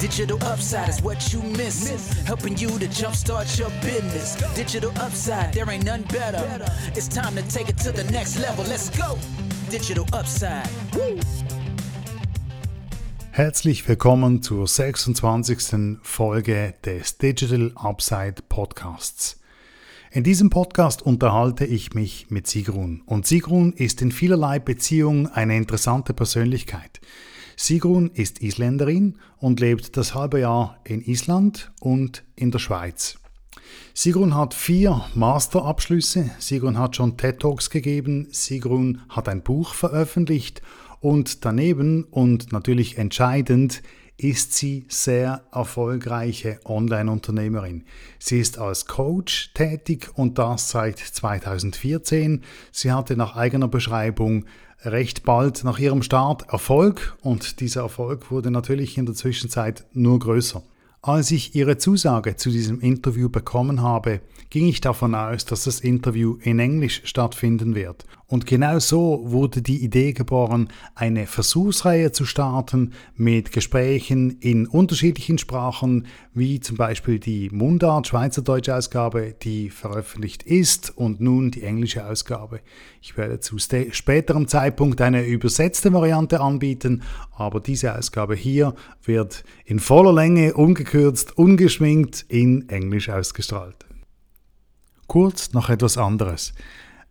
Digital upside is what you miss. Helping you to jumpstart your business. Digital upside, there ain't none better. It's time to take it to the next level. Let's go. Digital upside. Woo. Herzlich willkommen zur 26. Folge des Digital Upside Podcasts. In diesem Podcast unterhalte ich mich mit Sigrun und Sigrun ist in vielerlei Beziehung eine interessante Persönlichkeit. Sigrun ist Isländerin und lebt das halbe Jahr in Island und in der Schweiz. Sigrun hat vier Masterabschlüsse, Sigrun hat schon TED Talks gegeben, Sigrun hat ein Buch veröffentlicht und daneben und natürlich entscheidend ist sie sehr erfolgreiche Online-Unternehmerin. Sie ist als Coach tätig und das seit 2014. Sie hatte nach eigener Beschreibung recht bald nach ihrem Start Erfolg und dieser Erfolg wurde natürlich in der Zwischenzeit nur größer. Als ich ihre Zusage zu diesem Interview bekommen habe, ging ich davon aus, dass das Interview in Englisch stattfinden wird. Und genau so wurde die Idee geboren, eine Versuchsreihe zu starten mit Gesprächen in unterschiedlichen Sprachen, wie zum Beispiel die Mundart Schweizerdeutsche Ausgabe, die veröffentlicht ist, und nun die englische Ausgabe. Ich werde zu späterem Zeitpunkt eine übersetzte Variante anbieten, aber diese Ausgabe hier wird in voller Länge, ungekürzt, ungeschminkt in Englisch ausgestrahlt. Kurz noch etwas anderes.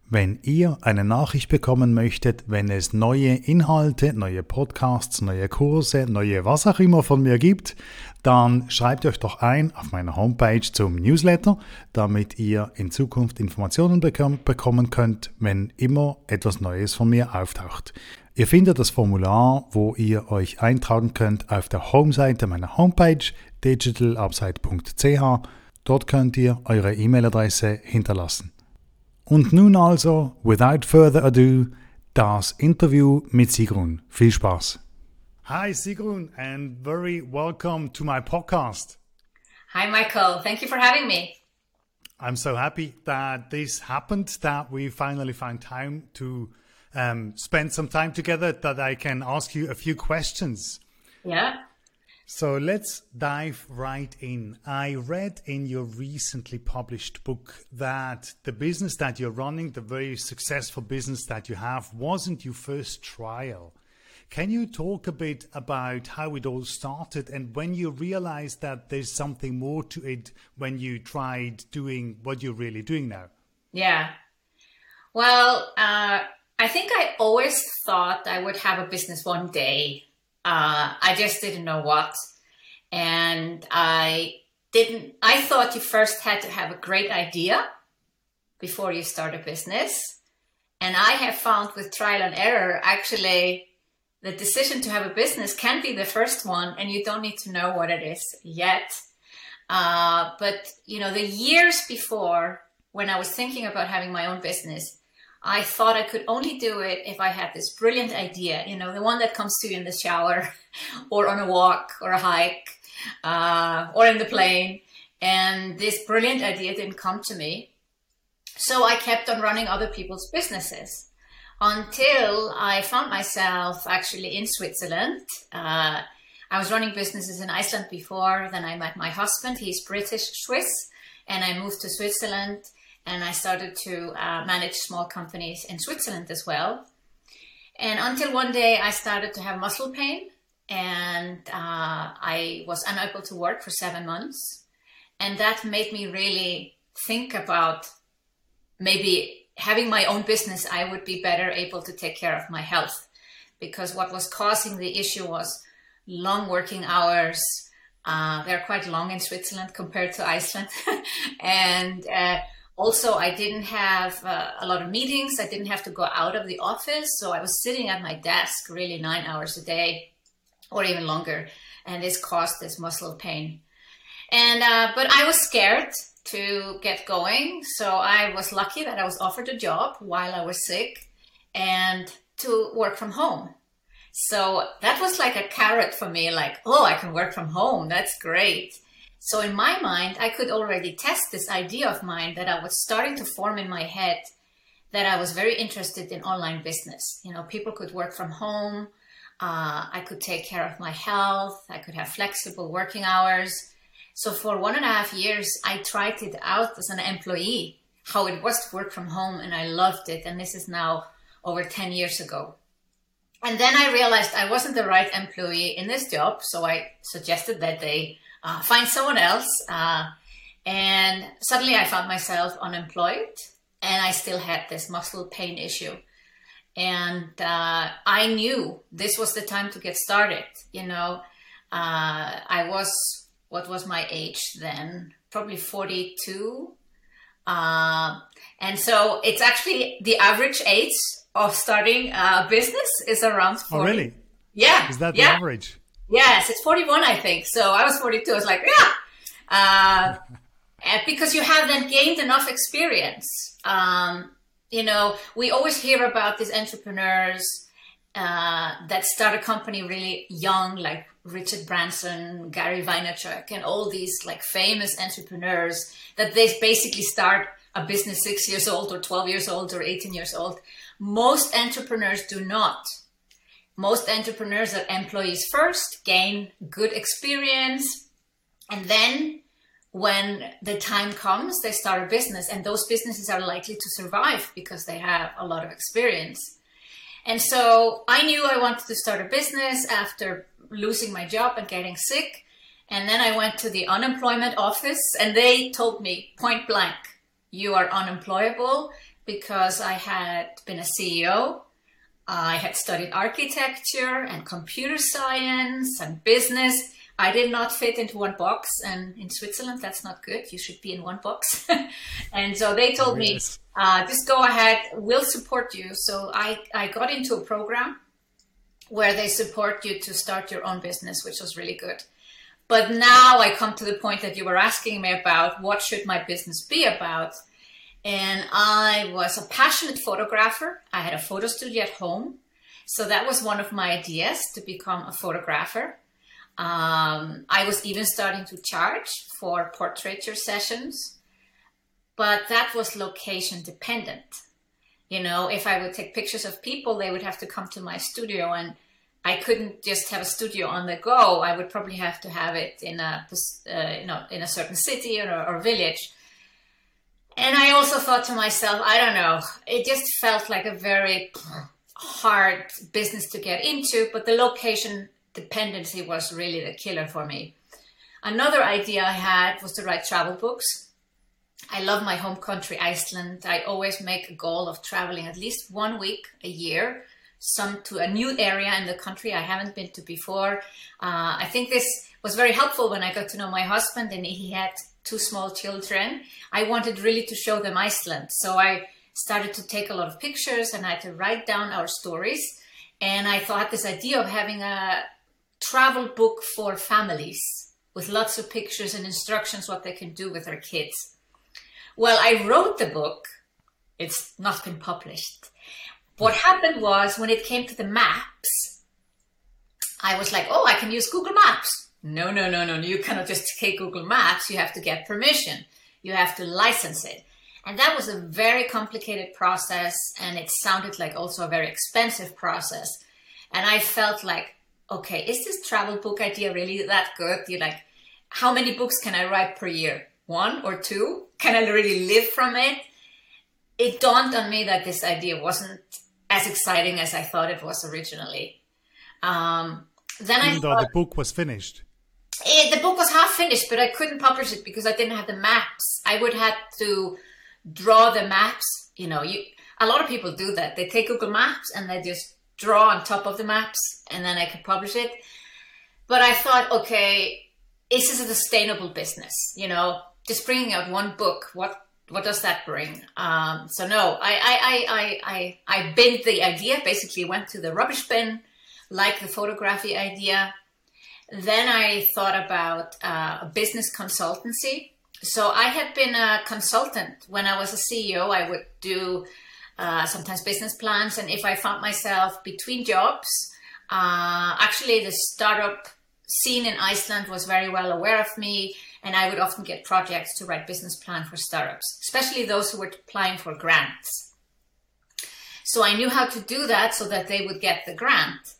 Wenn ihr eine Nachricht bekommen möchtet, wenn es neue Inhalte, neue Podcasts, neue Kurse, neue was auch immer von mir gibt, dann schreibt euch doch ein auf meiner Homepage zum Newsletter, damit ihr in Zukunft Informationen bekommen könnt, wenn immer etwas Neues von mir auftaucht. Ihr findet das Formular, wo ihr euch eintragen könnt, auf der Homeseite meiner Homepage digitalupside.ch Dort könnt ihr eure E-Mail-Adresse hinterlassen. Und nun also, without further ado, das Interview mit Sigrun. Viel Spaß. Hi Sigrun and very welcome to my podcast. Hi Michael, thank you for having me. I'm so happy that this happened, that we finally find time to um, spend some time together, that I can ask you a few questions. Yeah. So let's dive right in. I read in your recently published book that the business that you're running, the very successful business that you have, wasn't your first trial. Can you talk a bit about how it all started and when you realized that there's something more to it when you tried doing what you're really doing now? Yeah. Well, uh, I think I always thought I would have a business one day uh, I just didn't know what. And I didn't, I thought you first had to have a great idea before you start a business. And I have found with trial and error, actually, the decision to have a business can be the first one, and you don't need to know what it is yet. Uh, but, you know, the years before, when I was thinking about having my own business, I thought I could only do it if I had this brilliant idea, you know, the one that comes to you in the shower or on a walk or a hike uh, or in the plane. And this brilliant idea didn't come to me. So I kept on running other people's businesses until I found myself actually in Switzerland. Uh, I was running businesses in Iceland before, then I met my husband. He's British Swiss, and I moved to Switzerland and I started to uh, manage small companies in Switzerland as well. And until one day I started to have muscle pain and uh, I was unable to work for seven months. And that made me really think about maybe having my own business, I would be better able to take care of my health. Because what was causing the issue was long working hours. Uh, they're quite long in Switzerland compared to Iceland. and uh, also i didn't have uh, a lot of meetings. I didn't have to go out of the office. So i was sitting at my desk really nine hours a day or even longer. And this caused this muscle pain. And uh, but i was scared to get going. So i was lucky that i was offered a job while i was sick and to work from home. So that was like a carrot for me like oh i can work from home. That's great so in my mind, I could already test this idea of mine that I was starting to form in my head that I was very interested in online business. You know, people could work from home. Uh, I could take care of my health. I could have flexible working hours. So for one and a half years, I tried it out as an employee, how it was to work from home, and I loved it. And this is now over 10 years ago. And then I realized I wasn't the right employee in this job, so I suggested that they uh, find someone else. Uh, and suddenly I found myself unemployed, and I still had this muscle pain issue. And uh, I knew this was the time to get started. You know, uh, I was, what was my age then? Probably 42. Uh, and so it's actually the average age of starting a business is around 40. Oh, really? Yeah. Is that yeah. the average? Yes, it's 41, I think. So I was 42. I was like, yeah. Uh, because you have then gained enough experience. Um, you know, we always hear about these entrepreneurs uh, that start a company really young, like Richard Branson, Gary Vaynerchuk, and all these like famous entrepreneurs that they basically start a business six years old or 12 years old or 18 years old. Most entrepreneurs do not. Most entrepreneurs are employees first, gain good experience, and then when the time comes, they start a business, and those businesses are likely to survive because they have a lot of experience. And so I knew I wanted to start a business after losing my job and getting sick. And then I went to the unemployment office, and they told me point blank, you are unemployable because I had been a CEO. I had studied architecture and computer science and business. I did not fit into one box, and in Switzerland, that's not good. You should be in one box. and so they told me, uh, just go ahead, we'll support you. So I, I got into a program where they support you to start your own business, which was really good. But now I come to the point that you were asking me about what should my business be about. And I was a passionate photographer. I had a photo studio at home. So that was one of my ideas to become a photographer. Um, I was even starting to charge for portraiture sessions, but that was location dependent. You know, if I would take pictures of people, they would have to come to my studio, and I couldn't just have a studio on the go. I would probably have to have it in a, uh, you know, in a certain city or, or village. And I also thought to myself, I don't know, it just felt like a very hard business to get into, but the location dependency was really the killer for me. Another idea I had was to write travel books. I love my home country, Iceland. I always make a goal of traveling at least one week a year, some to a new area in the country I haven't been to before. Uh, I think this was very helpful when I got to know my husband and he had two small children. I wanted really to show them Iceland. So I started to take a lot of pictures and I had to write down our stories. And I thought this idea of having a travel book for families with lots of pictures and instructions what they can do with their kids. Well, I wrote the book. It's not been published. What hmm. happened was when it came to the maps, I was like, oh, I can use Google Maps. No, no, no, no. You cannot just take Google Maps. You have to get permission. You have to license it. And that was a very complicated process. And it sounded like also a very expensive process. And I felt like, okay, is this travel book idea really that good? You're like, how many books can I write per year? One or two? Can I really live from it? It dawned on me that this idea wasn't as exciting as I thought it was originally. Um, then Even I though thought, the book was finished. Eh, the book was half finished, but I couldn't publish it because I didn't have the maps. I would have to draw the maps. You know, you a lot of people do that. They take Google Maps and they just draw on top of the maps, and then I could publish it. But I thought, okay, is this a sustainable business? You know, just bringing out one book, what what does that bring? Um, so no, I I I I I, I the idea. Basically, went to the rubbish bin, like the photography idea then I thought about uh, a business consultancy. So I had been a consultant when I was a CEO. I would do uh, sometimes business plans, and if I found myself between jobs, uh, actually the startup scene in Iceland was very well aware of me, and I would often get projects to write business plan for startups, especially those who were applying for grants. So I knew how to do that so that they would get the grant.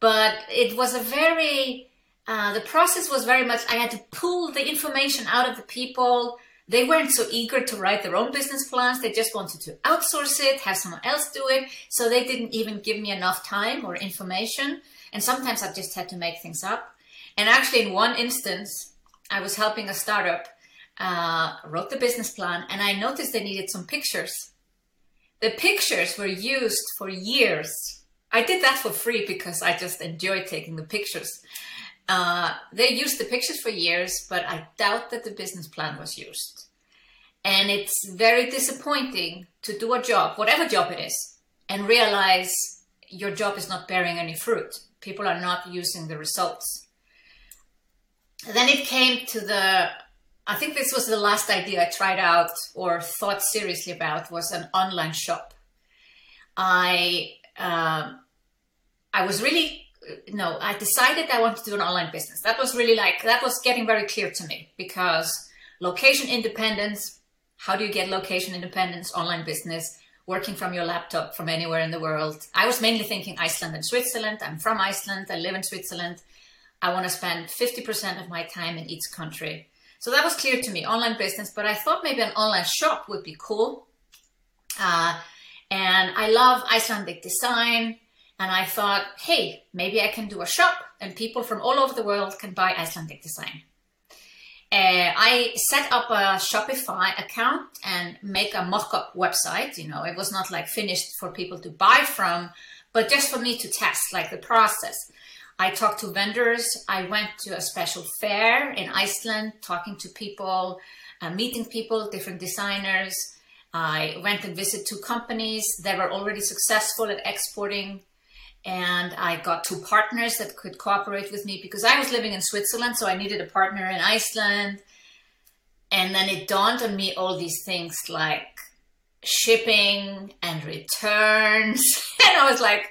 but it was a very uh, the process was very much I had to pull the information out of the people. They weren't so eager to write their own business plans. They just wanted to outsource it, have someone else do it. So they didn't even give me enough time or information. And sometimes I just had to make things up. And actually, in one instance, I was helping a startup, uh, wrote the business plan, and I noticed they needed some pictures. The pictures were used for years. I did that for free because I just enjoyed taking the pictures. Uh, they used the pictures for years, but I doubt that the business plan was used. And it's very disappointing to do a job, whatever job it is, and realize your job is not bearing any fruit. People are not using the results. then it came to the, I think this was the last idea I tried out or thought seriously about was an online shop. I, uh, I was really no, I decided I wanted to do an online business. That was really like, that was getting very clear to me because location independence, how do you get location independence, online business, working from your laptop from anywhere in the world? I was mainly thinking Iceland and Switzerland. I'm from Iceland, I live in Switzerland. I want to spend 50% of my time in each country. So that was clear to me, online business, but I thought maybe an online shop would be cool. Uh, and I love Icelandic design. And I thought, hey, maybe I can do a shop and people from all over the world can buy Icelandic design. Uh, I set up a Shopify account and make a mock-up website. You know, it was not like finished for people to buy from, but just for me to test, like the process. I talked to vendors. I went to a special fair in Iceland, talking to people, uh, meeting people, different designers. I went and visited two companies that were already successful at exporting and I got two partners that could cooperate with me because I was living in Switzerland, so I needed a partner in Iceland. And then it dawned on me all these things like shipping and returns. and I was like,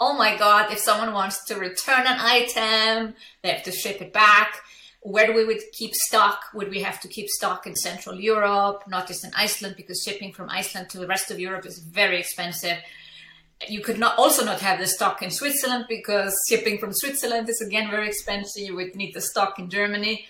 oh my God, if someone wants to return an item, they have to ship it back. Where do we would keep stock? Would we have to keep stock in Central Europe, not just in Iceland, because shipping from Iceland to the rest of Europe is very expensive you could not also not have the stock in Switzerland because shipping from Switzerland is again very expensive. You would need the stock in Germany.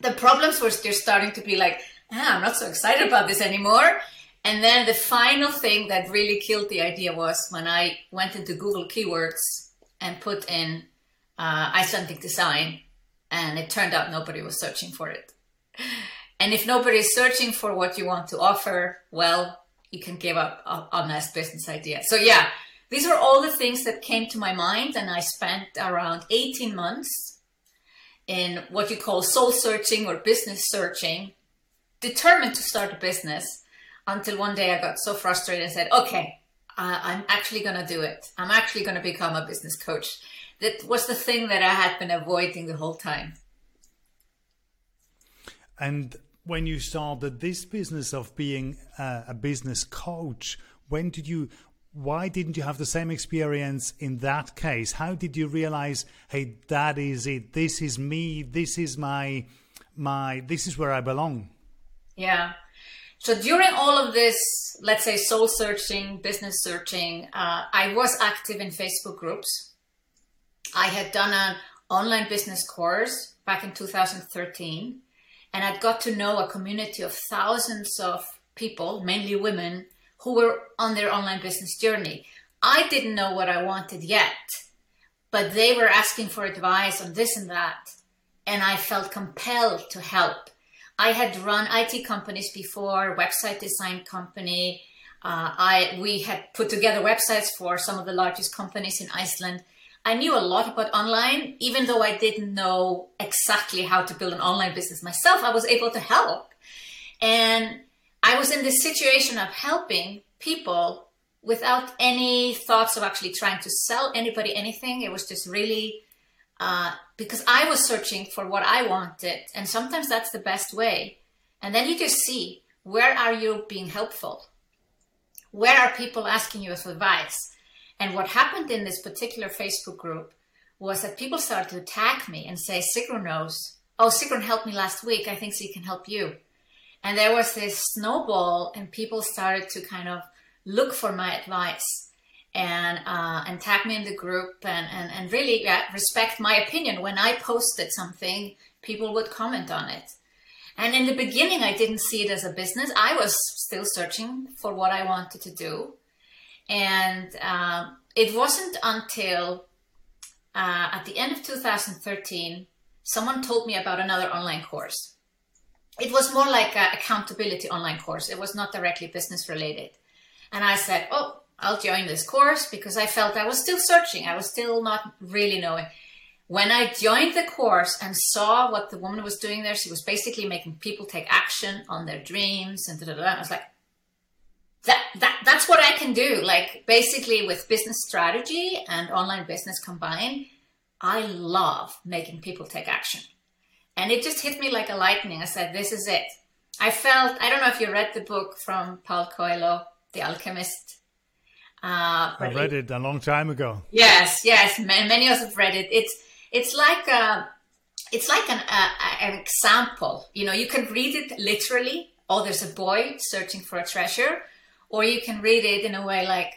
The problems were just starting to be like, ah, I'm not so excited about this anymore. And then the final thing that really killed the idea was when I went into Google keywords and put in uh, Icelandic design, and it turned out nobody was searching for it. And if nobody is searching for what you want to offer, well, you can give up a nice business idea. So yeah, these were all the things that came to my mind, and I spent around 18 months in what you call soul searching or business searching, determined to start a business until one day I got so frustrated and said, okay, I'm actually going to do it. I'm actually going to become a business coach. That was the thing that I had been avoiding the whole time. And when you started this business of being a, a business coach, when did you why didn't you have the same experience in that case? How did you realize, hey, that is it. This is me. This is my my. This is where I belong. Yeah. So during all of this, let's say soul searching, business searching, uh, I was active in Facebook groups. I had done an online business course back in 2013 and I'd got to know a community of thousands of people, mainly women, who were on their online business journey. I didn't know what I wanted yet, but they were asking for advice on this and that, and I felt compelled to help. I had run IT companies before, website design company. Uh, I we had put together websites for some of the largest companies in Iceland, I knew a lot about online, even though I didn't know exactly how to build an online business myself. I was able to help. And I was in this situation of helping people without any thoughts of actually trying to sell anybody anything. It was just really uh, because I was searching for what I wanted. And sometimes that's the best way. And then you just see where are you being helpful? Where are people asking you for advice? And what happened in this particular Facebook group was that people started to attack me and say, Sigrun knows. Oh, Sigrun helped me last week. I think she can help you. And there was this snowball, and people started to kind of look for my advice. and uh, and tag me in the group and and, and really yeah, respect my opinion when I posted something people would comment on it and in the beginning I didn't see it as a business I was still searching for what I wanted to do and um, it wasn't until uh, at the end of 2013 someone told me about another online course it was more like an accountability online course it was not directly business related and I said oh I'll join this course because I felt I was still searching. I was still not really knowing. When I joined the course and saw what the woman was doing there, she was basically making people take action on their dreams and da, da, da, I was like, that, that that's what I can do. Like basically with business strategy and online business combined, I love making people take action. And it just hit me like a lightning. I said, this is it. I felt, I don't know if you read the book from Paulo Coelho, The Alchemist. Uh, I read it, it, a long time ago. Yes, yes, many of us have read it. It's it's like a, uh, it's like an, uh, an example. You know, you can read it literally. Oh, there's a boy searching for a treasure, or you can read it in a way like,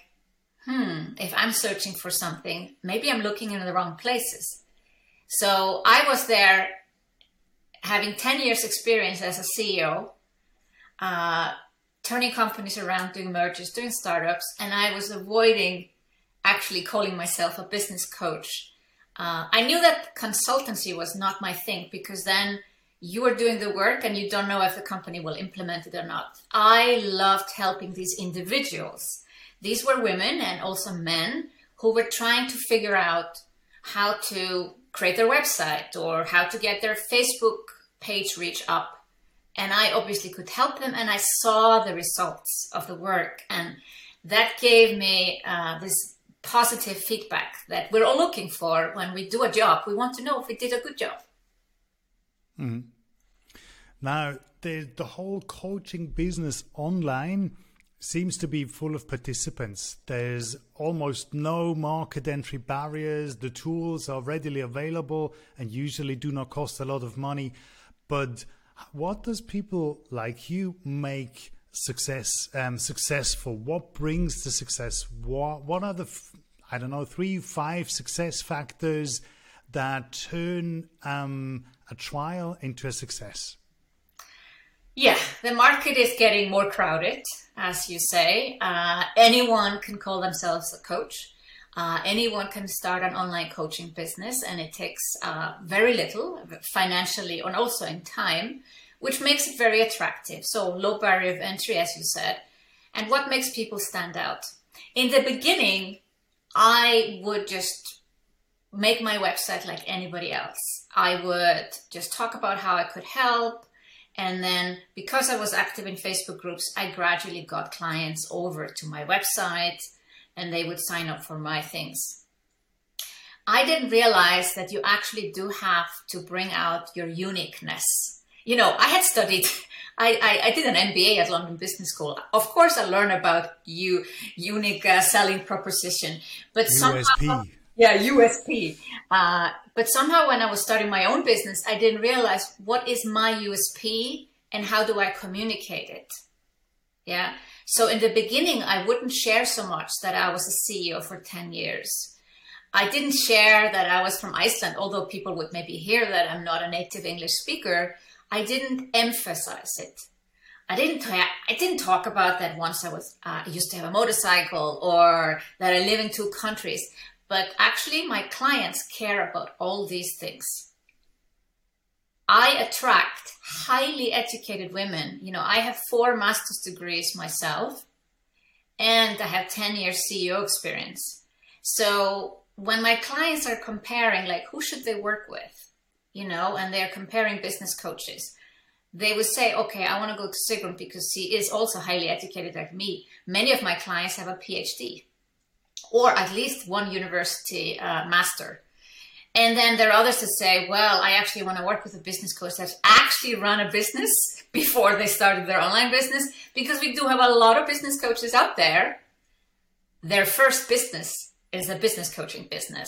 hmm, if I'm searching for something, maybe I'm looking in the wrong places. So I was there, having ten years experience as a CEO. Uh, turning companies around, doing mergers, doing startups, and I was avoiding actually calling myself a business coach. Uh, I knew that consultancy was not my thing because then you are doing the work and you don't know if the company will implement it or not. I loved helping these individuals. These were women and also men who were trying to figure out how to create their website or how to get their Facebook page reach up and I obviously could help them, and I saw the results of the work, and that gave me uh, this positive feedback that we're all looking for when we do a job. We want to know if we did a good job. Mm-hmm. Now, the the whole coaching business online seems to be full of participants. There's almost no market entry barriers. The tools are readily available and usually do not cost a lot of money, but what does people like you make success um, successful? What brings the success? What what are the I don't know three five success factors that turn um, a trial into a success? Yeah, the market is getting more crowded, as you say. Uh, anyone can call themselves a coach. Uh, anyone can start an online coaching business, and it takes uh, very little financially and also in time, which makes it very attractive. So, low barrier of entry, as you said. And what makes people stand out? In the beginning, I would just make my website like anybody else. I would just talk about how I could help. And then, because I was active in Facebook groups, I gradually got clients over to my website and they would sign up for my things. I didn't realize that you actually do have to bring out your uniqueness. You know, I had studied, I, I, I did an MBA at London Business School. Of course, I learned about you unique uh, selling proposition, but USP. somehow, yeah, USP. Uh, but somehow, when I was starting my own business, I didn't realize what is my USP and how do I communicate it. Yeah. So in the beginning, I wouldn't share so much that I was a CEO for 10 years. I didn't share that I was from Iceland, although people would maybe hear that I'm not a native English speaker. I didn't emphasize it. I didn't. Ta- I didn't talk about that once I was. Uh, I used to have a motorcycle, or that I live in two countries. But actually, my clients care about all these things. I attract highly educated women. You know, I have four master's degrees myself, and I have 10 years CEO experience. So when my clients are comparing, like, who should they work with? You know, and they're comparing business coaches, they would say, okay, I want to go to Sigrun because she is also highly educated like me. Many of my clients have a PhD or at least one university uh, master. And then there are others that say, well, I actually want to work with a business coach that's actually run a business before they started their online business, because we do have a lot of business coaches out there. Their first business is a business coaching business.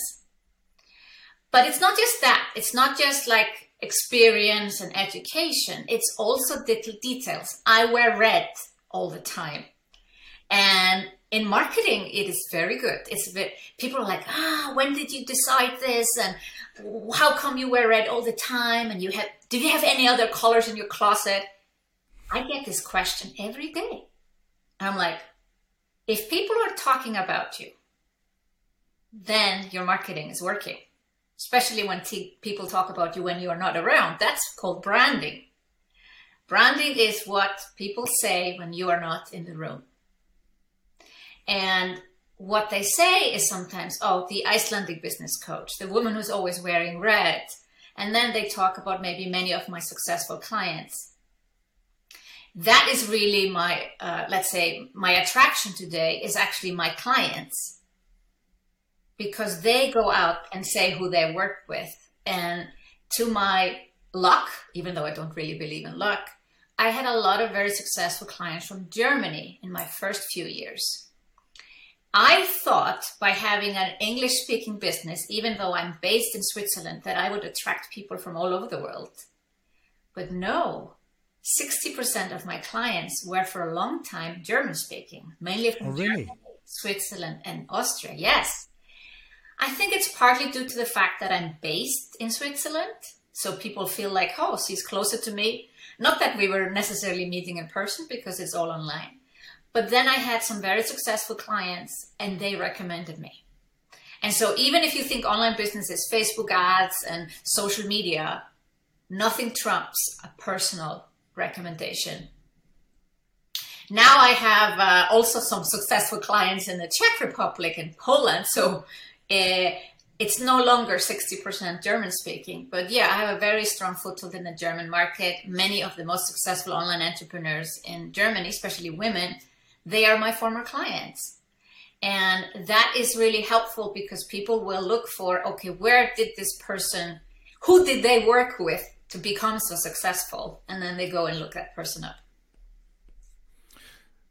But it's not just that. It's not just like experience and education. It's also little details. I wear red all the time. And in marketing, it is very good. It's a bit, people are like, ah, when did you decide this? And how come you wear red all the time? And you have, do you have any other colors in your closet? I get this question every day. I'm like, if people are talking about you, then your marketing is working. Especially when t- people talk about you when you are not around. That's called branding. Branding is what people say when you are not in the room. And what they say is sometimes, oh, the Icelandic business coach, the woman who's always wearing red. And then they talk about maybe many of my successful clients. That is really my, uh, let's say, my attraction today is actually my clients because they go out and say who they work with. And to my luck, even though I don't really believe in luck, I had a lot of very successful clients from Germany in my first few years I thought by having an English speaking business, even though I'm based in Switzerland, that I would attract people from all over the world. But no, 60% of my clients were for a long time German speaking, mainly from oh, really? Germany, Switzerland, and Austria. Yes. I think it's partly due to the fact that I'm based in Switzerland. So people feel like, oh, she's closer to me. Not that we were necessarily meeting in person because it's all online. But then I had some very successful clients and they recommended me. And so even if you think online business is Facebook ads and social media, nothing trumps a personal recommendation. Now I have uh, also some successful clients in the Czech Republic and Poland. So uh, it's no longer 60% German speaking, but yeah, I have a very strong foothold in the German market. Many of the most successful online entrepreneurs in Germany, especially women, they are my former clients. And that is really helpful because people will look for, okay, where did this person, who did they work with to become so successful? And then they go and look that person up.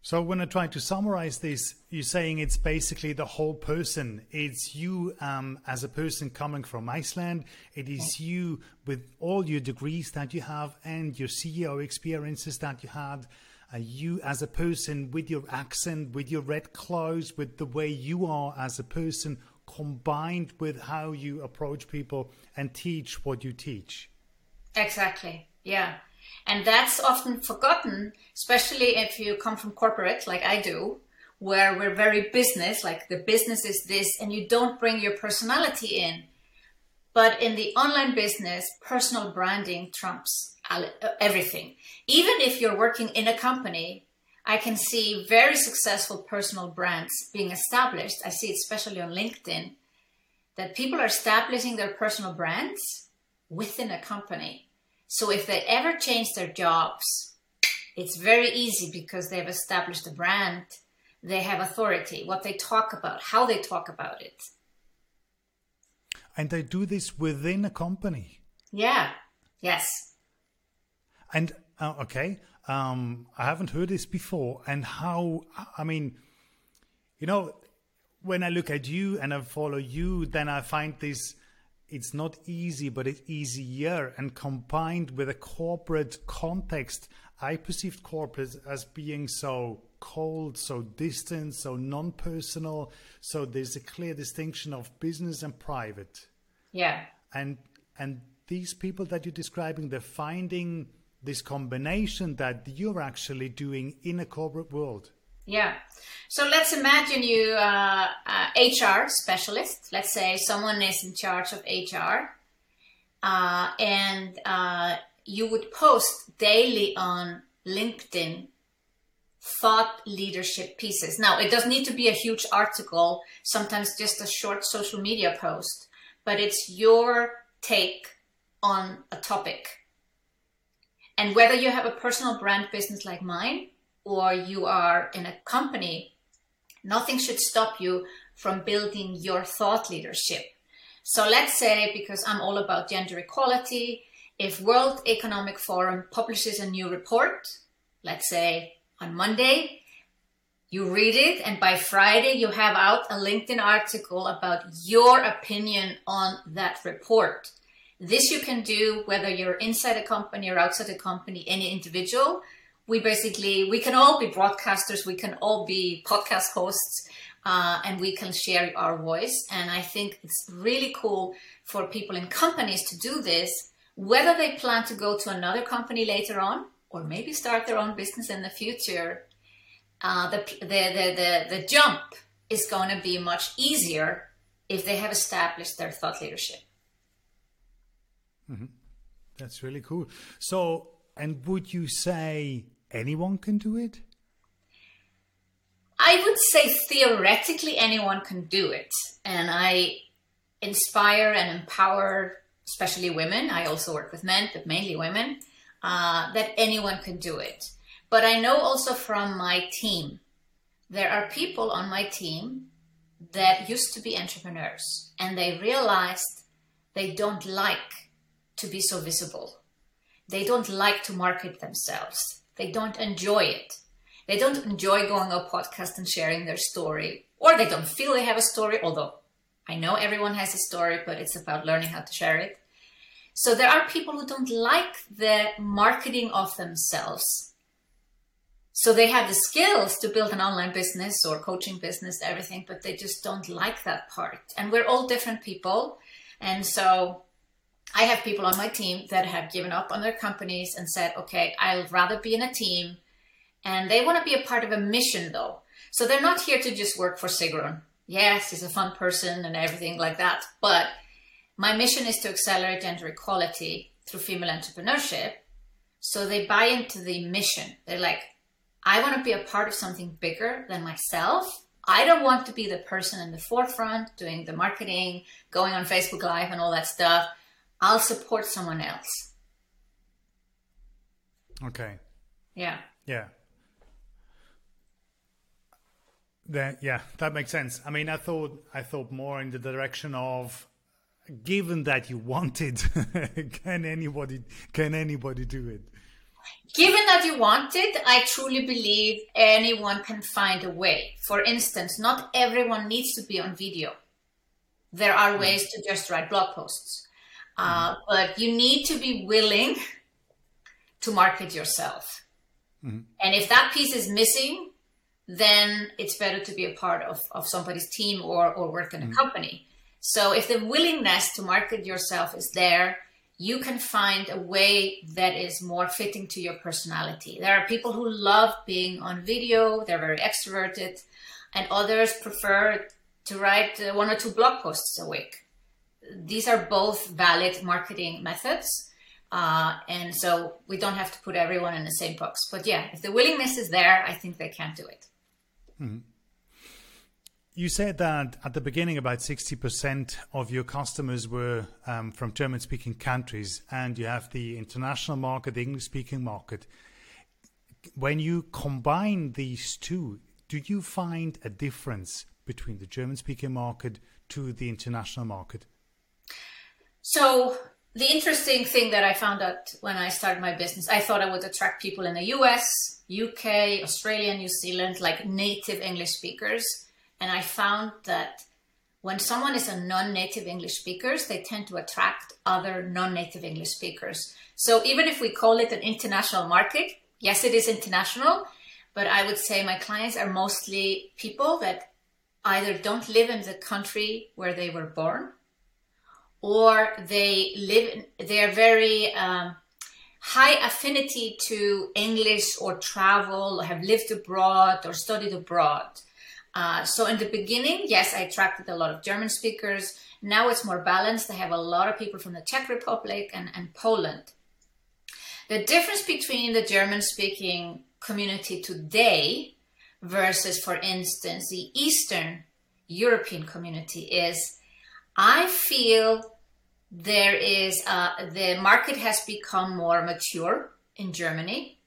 So when I try to summarize this, you're saying it's basically the whole person. It's you um, as a person coming from Iceland. It is you with all your degrees that you have and your CEO experiences that you had you as a person with your accent, with your red clothes, with the way you are as a person, combined with how you approach people and teach what you teach. Exactly. Yeah. And that's often forgotten, especially if you come from corporate like I do, where we're very business, like the business is this, and you don't bring your personality in. But in the online business, personal branding trumps everything. Even if you're working in a company, I can see very successful personal brands being established. I see it especially on LinkedIn that people are establishing their personal brands within a company. So if they ever change their jobs, it's very easy because they've established a brand, they have authority, what they talk about, how they talk about it. And they do this within a company. Yeah. Yes. And uh, okay, um, I haven't heard this before. And how? I mean, you know, when I look at you and I follow you, then I find this. It's not easy, but it's easier. And combined with a corporate context, I perceived corporate as being so cold, so distant, so non personal. So there's a clear distinction of business and private. Yeah. And and these people that you're describing, they're finding this combination that you're actually doing in a corporate world. Yeah. So let's imagine you uh, uh, HR specialist. Let's say someone is in charge of HR, uh, and uh, you would post daily on LinkedIn thought leadership pieces. Now, it doesn't need to be a huge article. Sometimes just a short social media post, but it's your take on a topic and whether you have a personal brand business like mine or you are in a company, nothing should stop you from building your thought leadership. So let's say, because I'm all about gender equality, if World Economic Forum publishes a new report, let's say on Monday, you read it, and by Friday, you have out a LinkedIn article about your opinion on that report. This you can do whether you're inside a company or outside a company, any individual, we basically we can all be broadcasters, we can all be podcast hosts, uh, and we can share our voice. And I think it's really cool for people in companies to do this, whether they plan to go to another company later on or maybe start their own business in the future. Uh, the, the, the, the, the jump is going to be much easier if they have established their thought leadership. Mm-hmm. That's really cool. So, and would you say anyone can do it? I would say theoretically anyone can do it. And I inspire and empower, especially women. I also work with men, but mainly women, uh, that anyone can do it. But I know also from my team, there are people on my team that used to be entrepreneurs and they realized they don't like to be so visible. They don't like to market themselves. They don't enjoy it. They don't enjoy going on a podcast and sharing their story, or they don't feel they have a story, although I know everyone has a story, but it's about learning how to share it. So there are people who don't like the marketing of themselves. So they have the skills to build an online business or coaching business, everything, but they just don't like that part. And we're all different people. And so I have people on my team that have given up on their companies and said, okay, I'll rather be in a team. And they want to be a part of a mission though. So they're not here to just work for Sigrun. Yes, he's a fun person and everything like that. But my mission is to accelerate gender equality through female entrepreneurship. So they buy into the mission. They're like, I want to be a part of something bigger than myself. I don't want to be the person in the forefront doing the marketing, going on Facebook Live and all that stuff. I'll support someone else. Okay. Yeah. Yeah. That yeah, that makes sense. I mean, I thought I thought more in the direction of given that you want it, can anybody can anybody do it? Given that you want it, I truly believe anyone can find a way. For instance, not everyone needs to be on video. There are mm. ways to just write blog posts. Uh, but you need to be willing to market yourself. Mm-hmm. And if that piece is missing, then it's better to be a part of, of somebody's team or, or work in a mm-hmm. company. So if the willingness to market yourself is there, you can find a way that is more fitting to your personality. There are people who love being on video, they're very extroverted, and others prefer to write uh, one or two blog posts a week these are both valid marketing methods. Uh, and so we don't have to put everyone in the same box. But yeah, if the willingness is there, I think they can do it. Mm-hmm. You said that at the beginning, about 60% of your customers were um, from German speaking countries, and you have the international market, the English speaking market. When you combine these two, do you find a difference between the German speaking market to the international market? So the interesting thing that I found out when I started my business, I thought I would attract people in the US, UK, Australia, New Zealand, like native English speakers. And I found that when someone is a non-native English speakers, they tend to attract other non-native English speakers. So even if we call it an international market, yes, it is international, but I would say my clients are mostly people that either don't live in the country where they were born or they live, they're very um, high affinity to English or travel, or have lived abroad or studied abroad. Uh, so in the beginning, yes, I attracted a lot of German speakers. Now it's more balanced. I have a lot of people from the Czech Republic and, and Poland. The difference between the German speaking community today versus, for instance, the Eastern European community is I feel there is uh, the market has become more mature in Germany.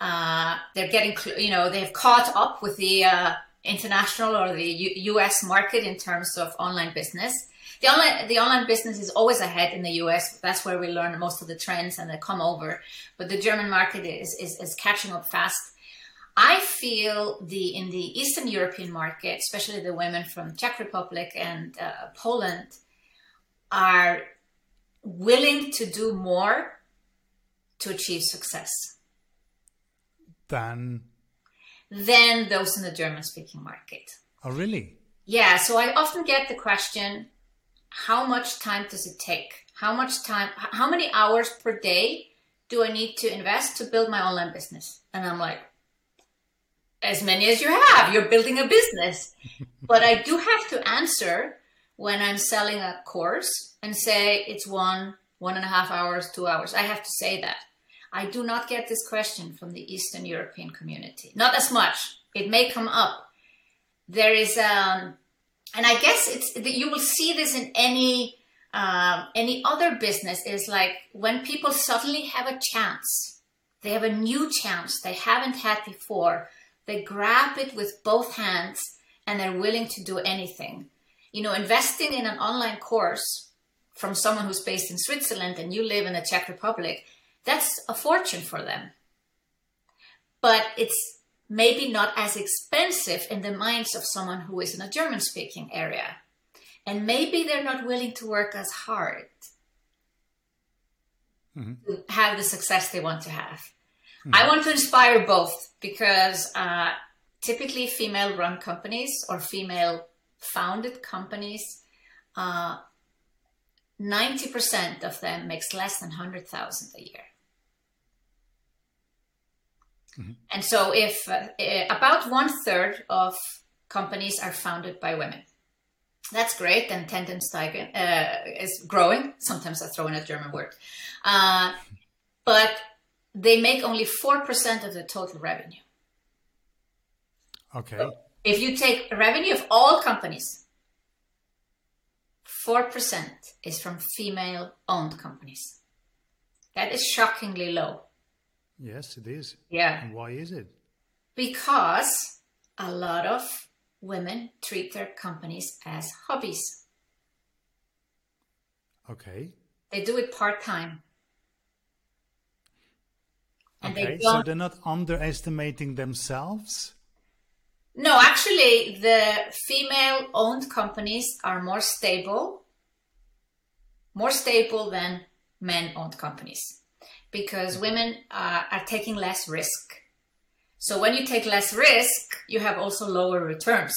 Uh, they're getting, you know, they've caught up with the uh, international or the U- U.S. market in terms of online business. The online the online business is always ahead in the U.S. That's where we learn most of the trends and they come over. But the German market is is, is catching up fast. I feel the in the Eastern European market, especially the women from Czech Republic and uh, Poland, are willing to do more to achieve success. than than those in the German speaking market. Oh, really? Yeah. So I often get the question, how much time does it take? How much time, how many hours per day do I need to invest to build my online business? And I'm like, as many as you have. You're building a business. but I do have to answer when I'm selling a course and say it's one, one and a half hours, two hours. I have to say that. I do not get this question from the Eastern European community. Not as much. It may come up. There is, um, and I guess it's that you will see this in any um, any other business. Is like when people suddenly have a chance, they have a new chance they haven't had before. They grab it with both hands and they're willing to do anything. You know, investing in an online course from someone who's based in Switzerland and you live in the Czech Republic that's a fortune for them. But it's maybe not as expensive in the minds of someone who is in a German speaking area. And maybe they're not willing to work as hard mm-hmm. to have the success they want to have. Mm-hmm. I want to inspire both because uh, typically female run companies or female founded companies, uh, 90% of them makes less than 100,000 a year. Mm-hmm. And so, if uh, about one third of companies are founded by women, that's great. And Tendensteigen uh, is growing. Sometimes I throw in a German word, uh, but they make only four percent of the total revenue. Okay. So if you take revenue of all companies, four percent is from female-owned companies. That is shockingly low. Yes, it is. Yeah. And why is it? Because a lot of women treat their companies as hobbies. Okay. They do it part time. Okay, they so they're not underestimating themselves? No, actually, the female owned companies are more stable, more stable than men owned companies because women uh, are taking less risk. So when you take less risk, you have also lower returns.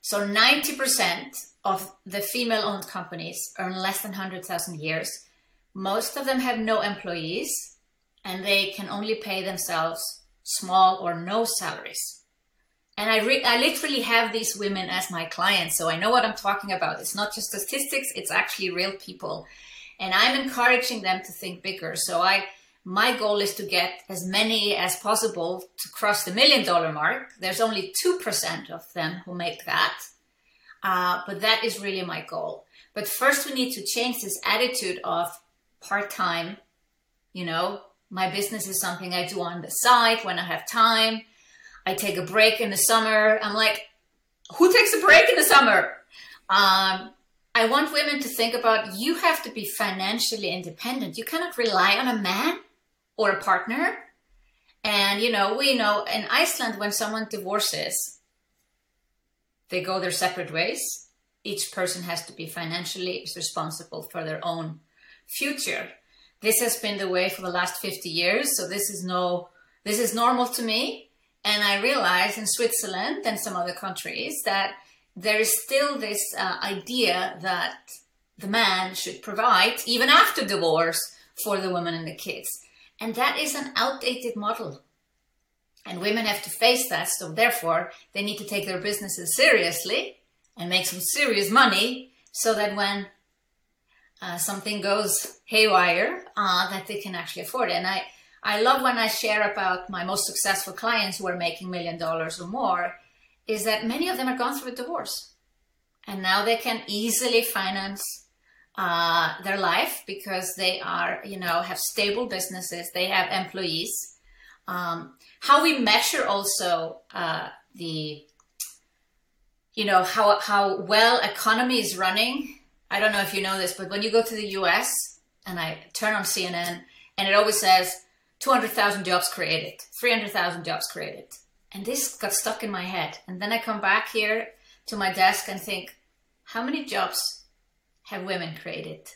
So 90% of the female owned companies earn less than 100,000 years. Most of them have no employees and they can only pay themselves small or no salaries. And I, re- I literally have these women as my clients, so I know what I'm talking about. It's not just statistics, it's actually real people and I'm encouraging them to think bigger. So I my goal is to get as many as possible to cross the million dollar mark. There's only 2% of them who make that. Uh, but that is really my goal. But first, we need to change this attitude of part time. You know, my business is something I do on the side when I have time. I take a break in the summer. I'm like, who takes a break in the summer? Um, I want women to think about you have to be financially independent. You cannot rely on a man or a partner. And, you know, we know in Iceland, when someone divorces, they go their separate ways. Each person has to be financially responsible for their own future. This has been the way for the last 50 years. So this is no, this is normal to me. And I realize in Switzerland and some other countries that there is still this uh, idea that the man should provide, even after divorce, for the woman and the kids. And that is an outdated model. And women have to face that. So, therefore, they need to take their businesses seriously and make some serious money so that when uh, something goes haywire, uh, that they can actually afford it. And I, I love when I share about my most successful clients who are making million dollars or more is that many of them are gone through a divorce. And now they can easily finance uh, their life because they are you know have stable businesses they have employees. Um, how we measure also uh, the you know how how well economy is running i don't know if you know this but when you go to the us and i turn on cnn and it always says 200000 jobs created 300000 jobs created and this got stuck in my head. And then I come back here to my desk and think, how many jobs have women created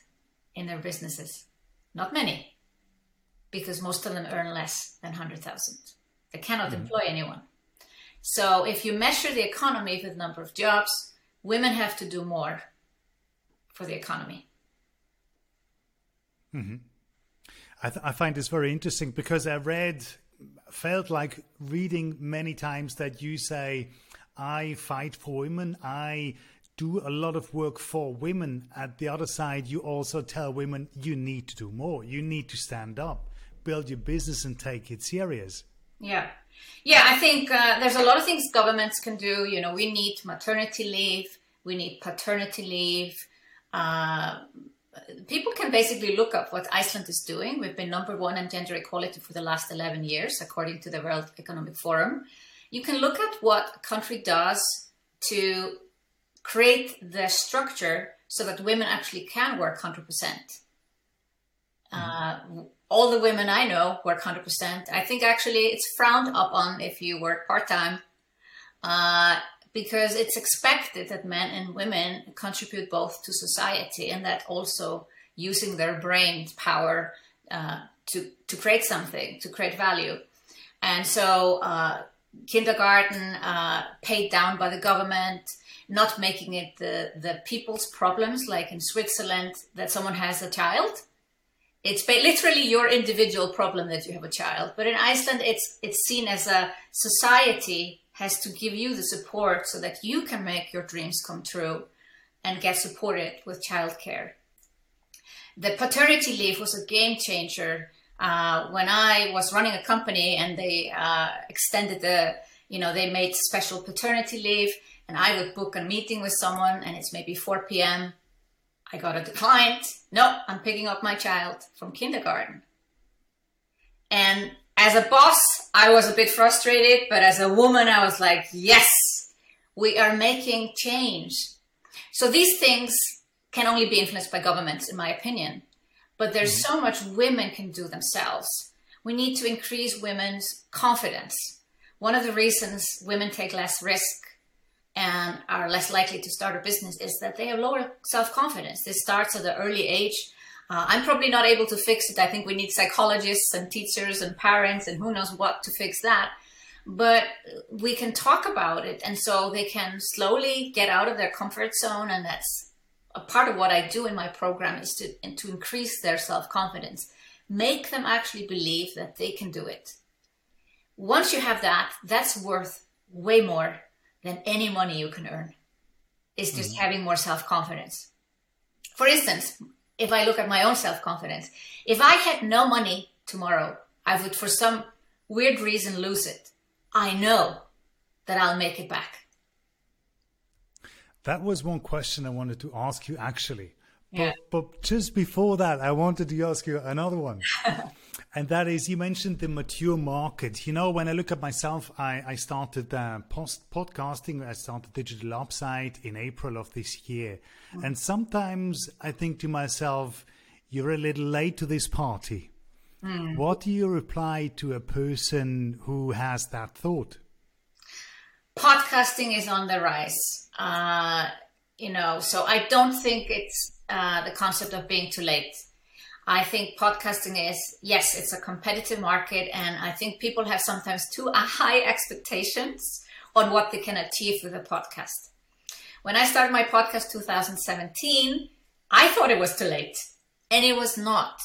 in their businesses? Not many. because most of them earn less than 100,000. They cannot mm. employ anyone. So if you measure the economy with number of jobs, women have to do more for the economy. Mm-hmm. I, th- I find this very interesting because I read, felt like reading many times that you say, I fight for women, I do a lot of work for women. At the other side, you also tell women you need to do more, you need to stand up build your business and take it serious. Yeah. Yeah, I think uh, there's a lot of things governments can do. You know, we need maternity leave, we need paternity leave. Uh, people can basically look up what Iceland is doing. We've been number one in gender equality for the last 11 years, according to the World Economic Forum. You can look at what a country does to create the structure so that women actually can work 100%. Uh, all the women I know work 100%. I think actually it's frowned upon if you work part time uh, because it's expected that men and women contribute both to society and that also using their brain power uh, to, to create something, to create value. And so, uh, kindergarten uh, paid down by the government, not making it the, the people's problems, like in Switzerland, that someone has a child it's literally your individual problem that you have a child. But in Iceland, it's it's seen as a society has to give you the support so that you can make your dreams come true and get supported with childcare. The paternity leave was a game changer uh, when I was running a company and they uh, extended the, you know, they made special paternity leave and I would book a meeting with someone and it's maybe 4 p.m. I got a client. No, I'm picking up my child from kindergarten. And as a boss, I was a bit frustrated, but as a woman, I was like, yes, we are making change. So these things can only be influenced by governments, in my opinion. But there's mm-hmm. so much women can do themselves. We need to increase women's confidence. One of the reasons women take less risk and are less likely to start a business is that they have lower self confidence. This starts at an early age. Uh, I'm probably not able to fix it. I think we need psychologists and teachers and parents and who knows what to fix that. But we can talk about it, and so they can slowly get out of their comfort zone. And that's a part of what I do in my program is to to increase their self confidence, make them actually believe that they can do it. Once you have that, that's worth way more than any money you can earn is just mm-hmm. having more self confidence. For instance, if I look at my own self confidence, if I had no money tomorrow, I would, for some weird reason, lose it. I know that I'll make it back. That was one question I wanted to ask you actually. But, yeah. but just before that, I wanted to ask you another one. And that is, you mentioned the mature market. You know, when I look at myself, I, I started uh, post podcasting. I started Digital Upside in April of this year. Mm. And sometimes I think to myself, you're a little late to this party. Mm. What do you reply to a person who has that thought? Podcasting is on the rise. Uh, you know, so I don't think it's uh, the concept of being too late. I think podcasting is, yes, it's a competitive market. And I think people have sometimes too high expectations on what they can achieve with a podcast. When I started my podcast 2017, I thought it was too late and it was not.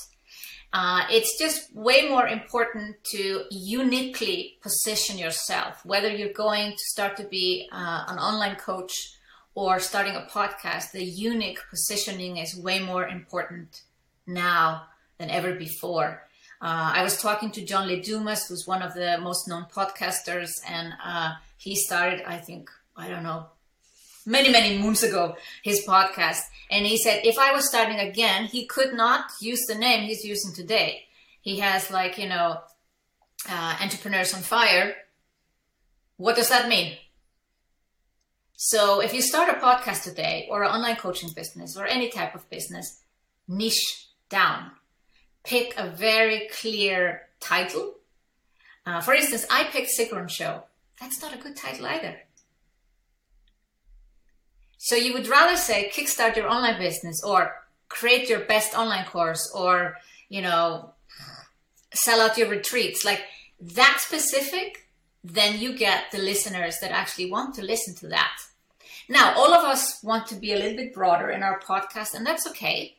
Uh, it's just way more important to uniquely position yourself, whether you're going to start to be uh, an online coach or starting a podcast, the unique positioning is way more important now than ever before. Uh, I was talking to John Lee Dumas, who's one of the most known podcasters, and uh, he started, I think, I don't know, many, many moons ago, his podcast. And he said, if I was starting again, he could not use the name he's using today. He has, like, you know, uh, Entrepreneurs on Fire. What does that mean? So if you start a podcast today, or an online coaching business, or any type of business, niche down. Pick a very clear title. Uh, for instance, I picked Sigrun Show. That's not a good title either. So you would rather say kickstart your online business or create your best online course or, you know, sell out your retreats, like that specific, then you get the listeners that actually want to listen to that. Now, all of us want to be a little bit broader in our podcast, and that's okay.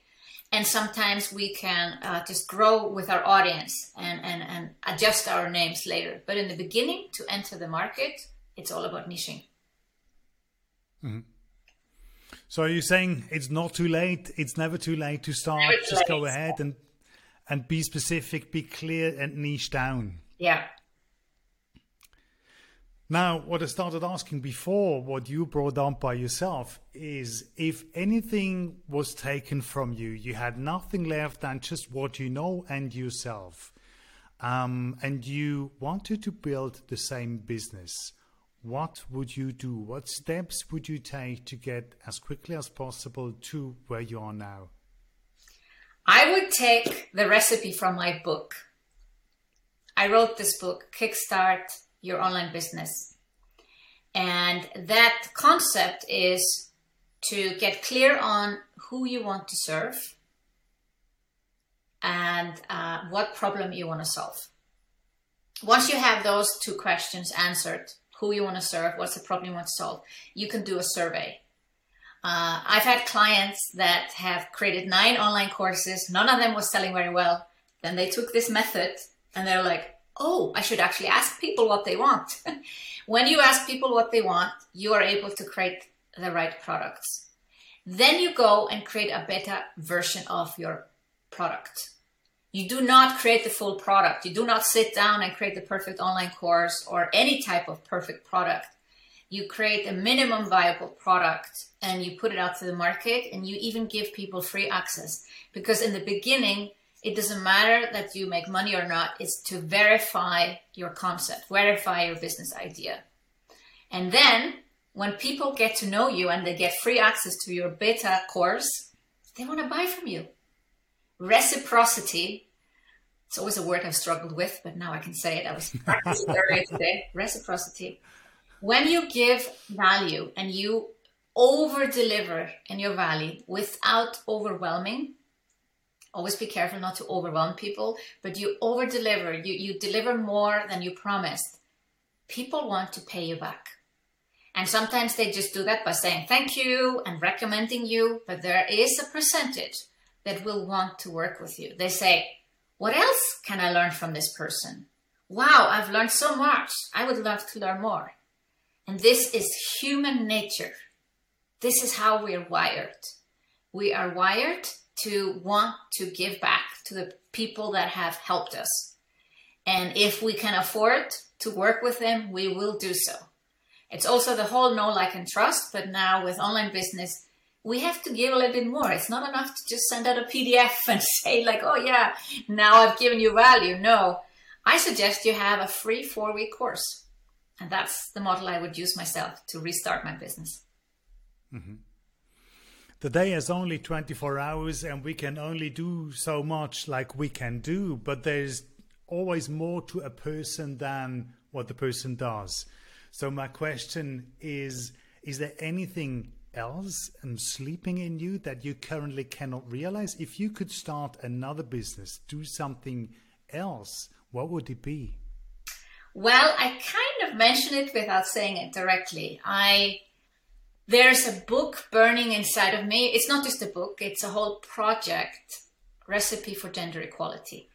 And sometimes we can uh, just grow with our audience and, and, and adjust our names later. But in the beginning, to enter the market, it's all about niching. Mm-hmm. So are you saying it's not too late? It's never too late to start. Just late. go ahead and and be specific, be clear, and niche down. Yeah. Now, what I started asking before, what you brought up by yourself, is if anything was taken from you, you had nothing left than just what you know and yourself, um, and you wanted to build the same business, what would you do? What steps would you take to get as quickly as possible to where you are now? I would take the recipe from my book. I wrote this book, Kickstart Your Online Business. And that concept is to get clear on who you want to serve and uh, what problem you want to solve. Once you have those two questions answered, who you want to serve, what's the problem you want to solve, you can do a survey. Uh, I've had clients that have created nine online courses. None of them was selling very well. Then they took this method and they're like, oh, I should actually ask people what they want. when you ask people what they want, you are able to create the right products. Then you go and create a better version of your product. You do not create the full product. You do not sit down and create the perfect online course or any type of perfect product. You create a minimum viable product and you put it out to the market and you even give people free access. Because in the beginning, it doesn't matter that you make money or not, it's to verify your concept, verify your business idea. And then when people get to know you and they get free access to your beta course, they want to buy from you reciprocity. It's always a word I've struggled with, but now I can say it. I was practicing earlier today. Reciprocity. When you give value and you over deliver in your value without overwhelming, always be careful not to overwhelm people, but you over deliver, you, you deliver more than you promised. People want to pay you back. And sometimes they just do that by saying thank you and recommending you, but there is a percentage that will want to work with you. They say, What else can I learn from this person? Wow, I've learned so much. I would love to learn more. And this is human nature. This is how we are wired. We are wired to want to give back to the people that have helped us. And if we can afford to work with them, we will do so. It's also the whole know, like, and trust. But now with online business, we have to give a little bit more. It's not enough to just send out a PDF and say, like, oh, yeah, now I've given you value. No, I suggest you have a free four week course. And that's the model I would use myself to restart my business. Mm-hmm. The day has only 24 hours and we can only do so much like we can do, but there's always more to a person than what the person does. So, my question is Is there anything else um, sleeping in you that you currently cannot realize? If you could start another business, do something else, what would it be? Well, I kind of mention it without saying it directly. I there's a book burning inside of me. It's not just a book, it's a whole project, Recipe for Gender Equality.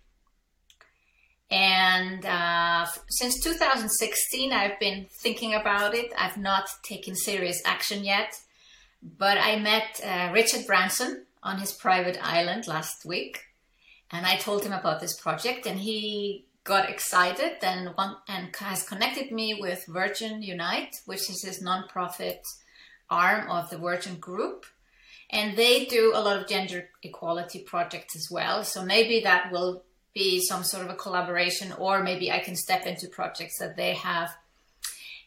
And uh, since 2016, I've been thinking about it. I've not taken serious action yet, but I met uh, Richard Branson on his private island last week, and I told him about this project, and he got excited and and has connected me with Virgin Unite, which is his nonprofit arm of the Virgin Group. And they do a lot of gender equality projects as well. So maybe that will be some sort of a collaboration, or maybe I can step into projects that they have.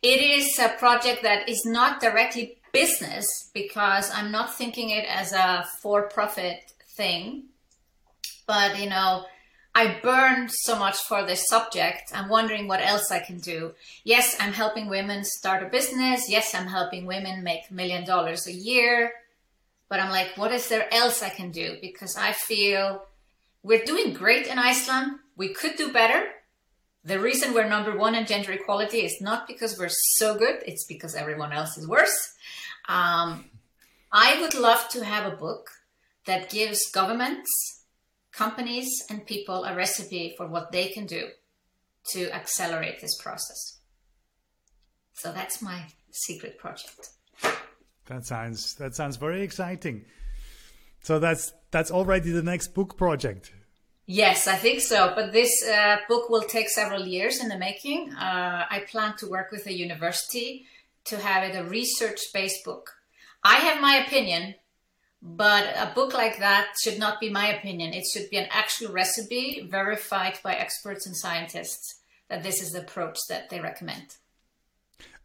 It is a project that is not directly business because I'm not thinking it as a for profit thing. But, you know, I burn so much for this subject. I'm wondering what else I can do. Yes, I'm helping women start a business. Yes, I'm helping women make million dollars a year. But I'm like, what is there else I can do? Because I feel we're doing great in Iceland. We could do better. The reason we're number one in gender equality is not because we're so good, it's because everyone else is worse. Um, I would love to have a book that gives governments, companies, and people a recipe for what they can do to accelerate this process. So that's my secret project. That sounds that sounds very exciting. So that's that's already the next book project. Yes, I think so. But this uh, book will take several years in the making. Uh, I plan to work with a university to have it a research based book. I have my opinion, but a book like that should not be my opinion. It should be an actual recipe verified by experts and scientists that this is the approach that they recommend.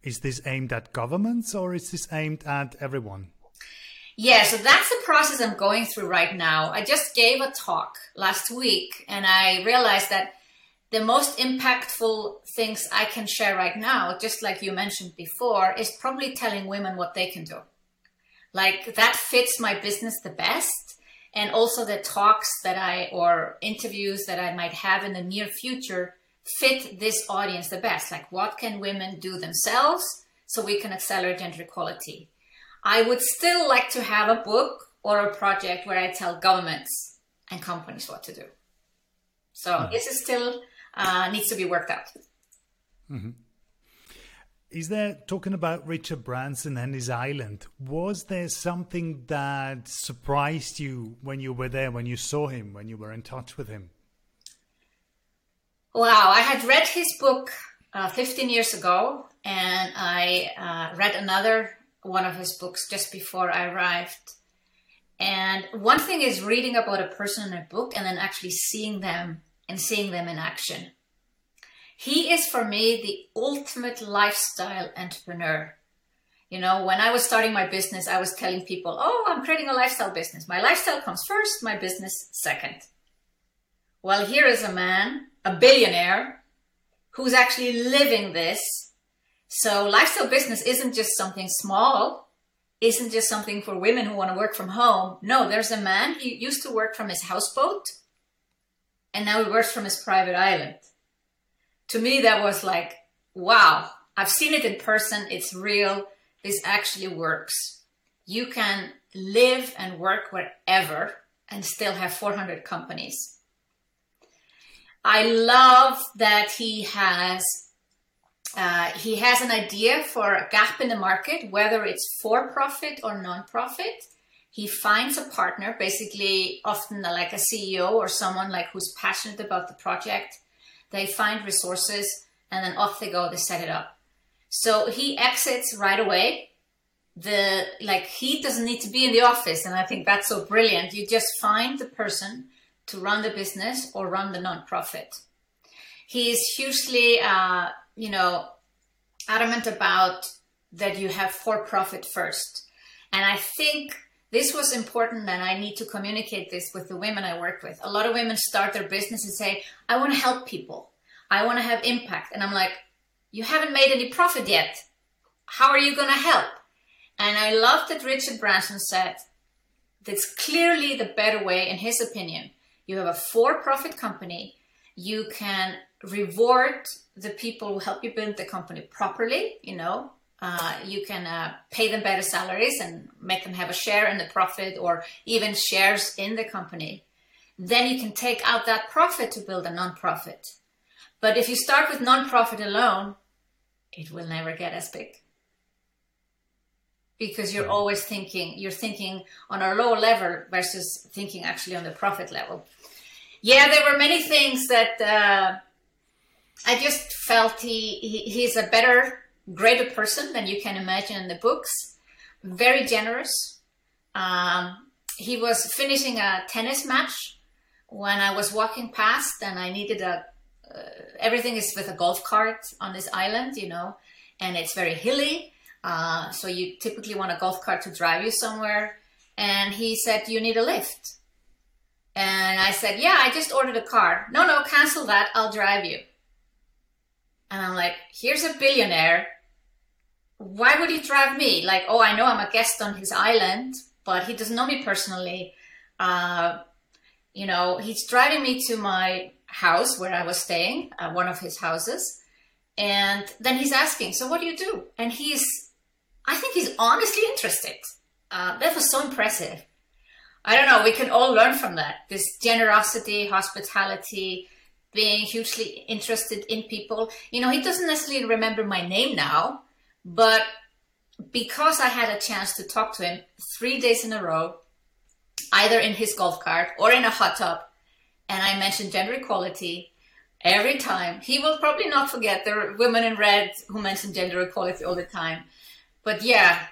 Is this aimed at governments or is this aimed at everyone? Yeah, so that's the process I'm going through right now. I just gave a talk last week and I realized that the most impactful things I can share right now, just like you mentioned before, is probably telling women what they can do. Like that fits my business the best. And also the talks that I, or interviews that I might have in the near future fit this audience the best. Like what can women do themselves so we can accelerate gender equality? I would still like to have a book or a project where I tell governments and companies what to do. So mm-hmm. this is still uh, needs to be worked out. Mm-hmm. Is there talking about Richard Branson and his island? Was there something that surprised you when you were there, when you saw him, when you were in touch with him? Wow, I had read his book uh, 15 years ago, and I uh, read another one of his books just before I arrived. And one thing is reading about a person in a book and then actually seeing them and seeing them in action. He is for me the ultimate lifestyle entrepreneur. You know, when I was starting my business, I was telling people, oh, I'm creating a lifestyle business. My lifestyle comes first, my business second. Well, here is a man, a billionaire, who's actually living this so lifestyle business isn't just something small, isn't just something for women who want to work from home. No, there's a man, he used to work from his houseboat and now he works from his private island. To me, that was like, wow, I've seen it in person. It's real. This actually works. You can live and work wherever and still have 400 companies. I love that he has uh, he has an idea for a gap in the market, whether it's for profit or non-profit. He finds a partner, basically often like a CEO or someone like who's passionate about the project. They find resources and then off they go, they set it up. So he exits right away. The like he doesn't need to be in the office, and I think that's so brilliant. You just find the person to run the business or run the nonprofit. He is hugely uh, you know, adamant about that you have for profit first. And I think this was important and I need to communicate this with the women I work with. A lot of women start their business and say, I want to help people. I want to have impact. And I'm like, you haven't made any profit yet. How are you going to help? And I love that Richard Branson said, that's clearly the better way, in his opinion. You have a for profit company. You can reward the people who help you build the company properly. You know, uh, you can uh, pay them better salaries and make them have a share in the profit or even shares in the company. Then you can take out that profit to build a non-profit. But if you start with non-profit alone, it will never get as big because you're always thinking you're thinking on a lower level versus thinking actually on the profit level yeah there were many things that uh, I just felt he, he he's a better, greater person than you can imagine in the books. Very generous. Um, he was finishing a tennis match when I was walking past, and I needed a. Uh, everything is with a golf cart on this island, you know, and it's very hilly. Uh, so you typically want a golf cart to drive you somewhere. And he said, "You need a lift." And I said, "Yeah, I just ordered a car." No, no, cancel that. I'll drive you. And I'm like, here's a billionaire. Why would he drive me? Like, oh, I know I'm a guest on his island, but he doesn't know me personally. Uh, you know, he's driving me to my house where I was staying, uh, one of his houses. And then he's asking, So what do you do? And he's, I think he's honestly interested. Uh, that was so impressive. I don't know, we can all learn from that. This generosity, hospitality, being hugely interested in people. You know, he doesn't necessarily remember my name now, but because I had a chance to talk to him three days in a row, either in his golf cart or in a hot tub, and I mentioned gender equality every time, he will probably not forget the women in red who mention gender equality all the time. But yeah,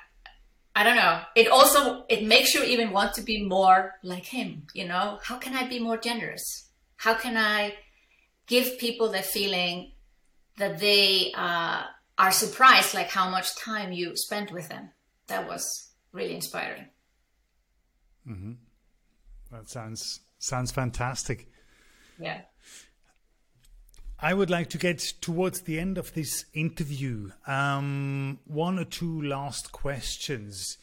I don't know. It also it makes you even want to be more like him. You know, how can I be more generous? How can I give people the feeling that they uh, are surprised, like how much time you spent with them? That was really inspiring. Mm-hmm. That sounds sounds fantastic. Yeah. I would like to get towards the end of this interview. Um, one or two last questions.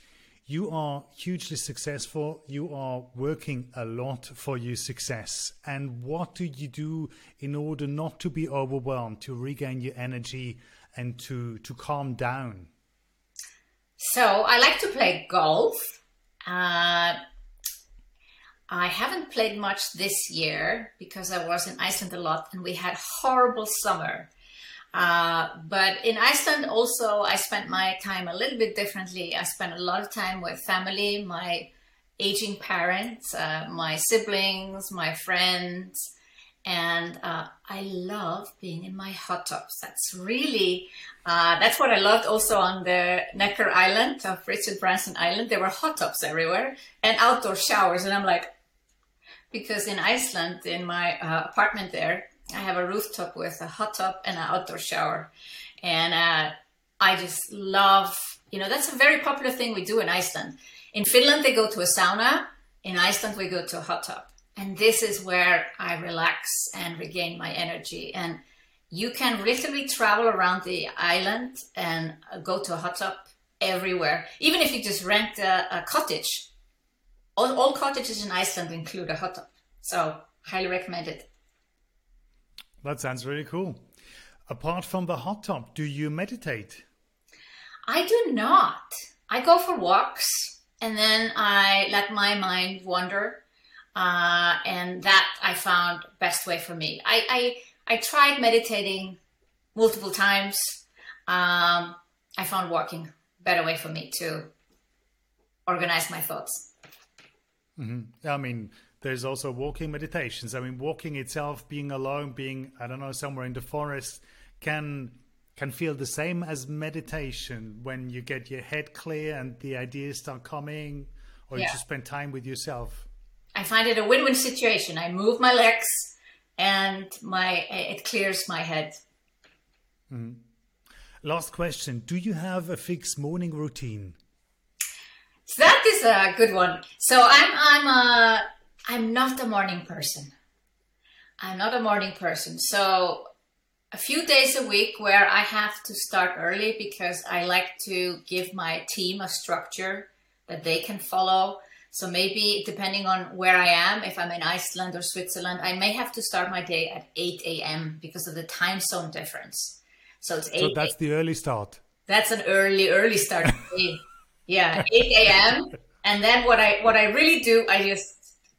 You are hugely successful. You are working a lot for your success. And what do you do in order not to be overwhelmed, to regain your energy, and to to calm down? So I like to play golf. Uh, I haven't played much this year because I was in Iceland a lot and we had horrible summer. Uh, but in Iceland also, I spent my time a little bit differently. I spent a lot of time with family, my aging parents, uh, my siblings, my friends, and uh, I love being in my hot tubs. That's really uh, that's what I loved also on the Necker Island of Richard Branson Island. There were hot tubs everywhere and outdoor showers, and I'm like, because in Iceland, in my uh, apartment there, I have a rooftop with a hot tub and an outdoor shower. And uh, I just love, you know, that's a very popular thing we do in Iceland. In Finland, they go to a sauna. In Iceland, we go to a hot tub. And this is where I relax and regain my energy. And you can literally travel around the island and uh, go to a hot tub everywhere. Even if you just rent a, a cottage all, all cottages in Iceland include a hot tub. So, highly recommend it. That sounds really cool. Apart from the hot tub, do you meditate? I do not. I go for walks and then I let my mind wander. Uh, and that I found best way for me. I, I, I tried meditating multiple times. Um, I found walking better way for me to organize my thoughts. Mm-hmm. I mean, there's also walking meditations. I mean, walking itself, being alone, being I don't know somewhere in the forest, can can feel the same as meditation when you get your head clear and the ideas start coming, or yeah. you just spend time with yourself. I find it a win-win situation. I move my legs, and my it clears my head. Mm-hmm. Last question: Do you have a fixed morning routine? So that is a good one. So I'm I'm a I'm not a morning person. I'm not a morning person. So a few days a week where I have to start early because I like to give my team a structure that they can follow. So maybe depending on where I am, if I'm in Iceland or Switzerland, I may have to start my day at 8 a.m. because of the time zone difference. So it's 8. So that's the early start. That's an early, early start. Yeah, 8 a.m. and then what I what I really do, I just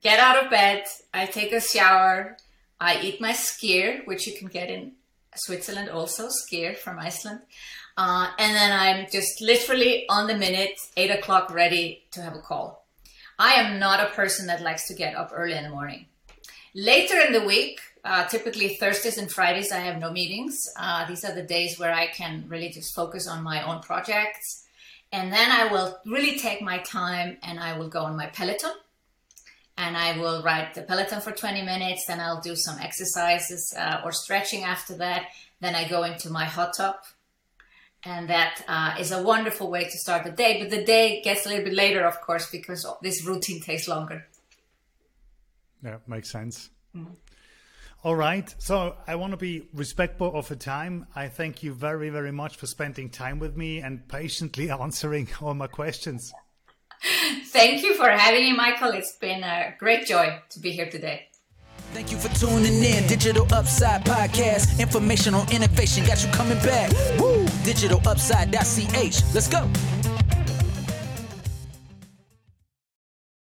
get out of bed, I take a shower, I eat my skyr, which you can get in Switzerland also, skyr from Iceland. Uh, and then I'm just literally on the minute, eight o'clock, ready to have a call. I am not a person that likes to get up early in the morning. Later in the week, uh, typically Thursdays and Fridays, I have no meetings. Uh, these are the days where I can really just focus on my own projects and then I will really take my time and I will go on my Peloton and I will ride the Peloton for 20 minutes. Then I'll do some exercises uh, or stretching after that. Then I go into my hot tub. And that uh, is a wonderful way to start the day. But the day gets a little bit later, of course, because this routine takes longer. Yeah, makes sense. Mm-hmm. All right. So I want to be respectful of the time. I thank you very, very much for spending time with me and patiently answering all my questions. Thank you for having me, Michael. It's been a great joy to be here today. Thank you for tuning in. Digital Upside Podcast. Information on innovation got you coming back. Woo! DigitalUpside.ch. Let's go.